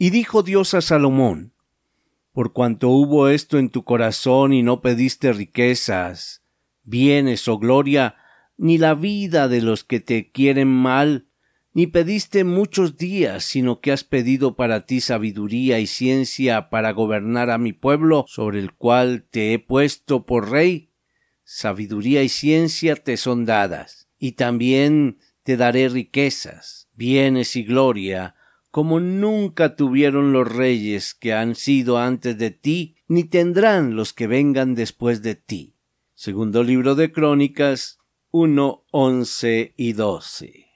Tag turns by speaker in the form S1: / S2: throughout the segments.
S1: Y dijo Dios a Salomón, por cuanto hubo esto en tu corazón y no pediste riquezas, bienes o gloria, ni la vida de los que te quieren mal, ni pediste muchos días, sino que has pedido para ti sabiduría y ciencia para gobernar a mi pueblo, sobre el cual te he puesto por rey. Sabiduría y ciencia te son dadas, y también te daré riquezas, bienes y gloria, como nunca tuvieron los reyes que han sido antes de ti, ni tendrán los que vengan después de ti. Segundo libro de Crónicas 1, 11 y 12.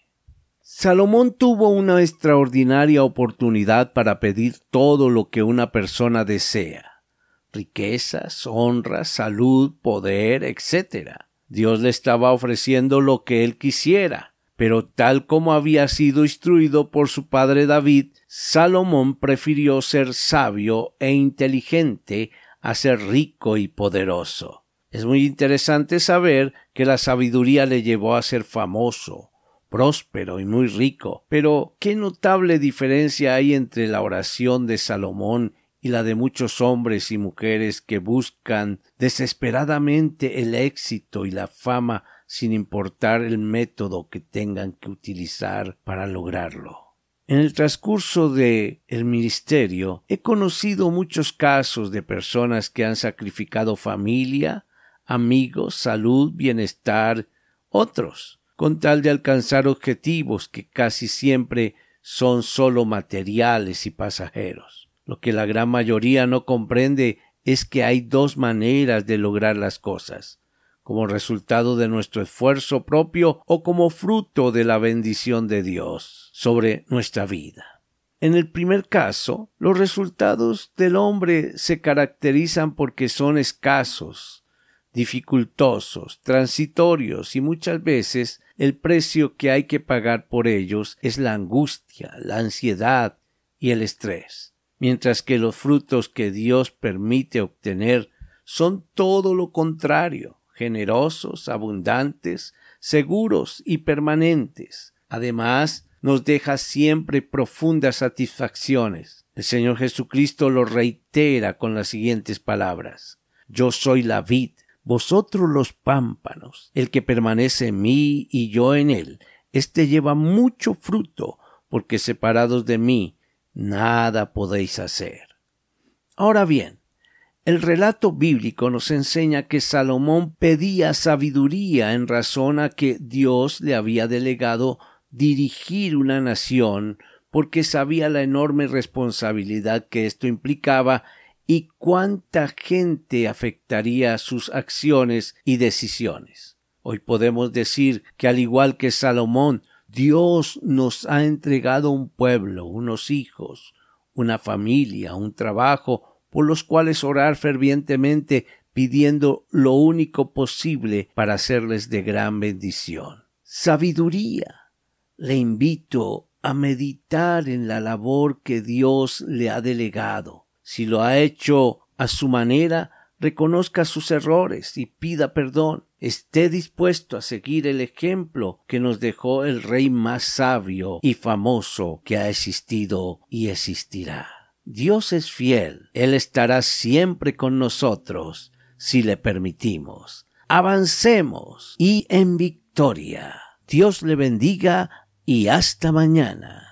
S1: Salomón tuvo una extraordinaria oportunidad para pedir todo lo que una persona desea riquezas, honra, salud, poder, etc. Dios le estaba ofreciendo lo que él quisiera pero tal como había sido instruido por su padre David, Salomón prefirió ser sabio e inteligente a ser rico y poderoso. Es muy interesante saber que la sabiduría le llevó a ser famoso, próspero y muy rico. Pero qué notable diferencia hay entre la oración de Salomón y la de muchos hombres y mujeres que buscan desesperadamente el éxito y la fama sin importar el método que tengan que utilizar para lograrlo. En el transcurso de el ministerio he conocido muchos casos de personas que han sacrificado familia, amigos, salud, bienestar, otros, con tal de alcanzar objetivos que casi siempre son sólo materiales y pasajeros. Lo que la gran mayoría no comprende es que hay dos maneras de lograr las cosas como resultado de nuestro esfuerzo propio o como fruto de la bendición de Dios sobre nuestra vida. En el primer caso, los resultados del hombre se caracterizan porque son escasos, dificultosos, transitorios y muchas veces el precio que hay que pagar por ellos es la angustia, la ansiedad y el estrés, mientras que los frutos que Dios permite obtener son todo lo contrario, generosos, abundantes, seguros y permanentes. Además, nos deja siempre profundas satisfacciones. El Señor Jesucristo lo reitera con las siguientes palabras Yo soy la vid, vosotros los pámpanos. El que permanece en mí y yo en él, éste lleva mucho fruto, porque separados de mí nada podéis hacer. Ahora bien, el relato bíblico nos enseña que Salomón pedía sabiduría en razón a que Dios le había delegado dirigir una nación porque sabía la enorme responsabilidad que esto implicaba y cuánta gente afectaría sus acciones y decisiones. Hoy podemos decir que al igual que Salomón, Dios nos ha entregado un pueblo, unos hijos, una familia, un trabajo, por los cuales orar fervientemente pidiendo lo único posible para hacerles de gran bendición. Sabiduría. Le invito a meditar en la labor que Dios le ha delegado. Si lo ha hecho a su manera, reconozca sus errores y pida perdón. Esté dispuesto a seguir el ejemplo que nos dejó el rey más sabio y famoso que ha existido y existirá. Dios es fiel, Él estará siempre con nosotros si le permitimos. Avancemos y en victoria. Dios le bendiga y hasta mañana.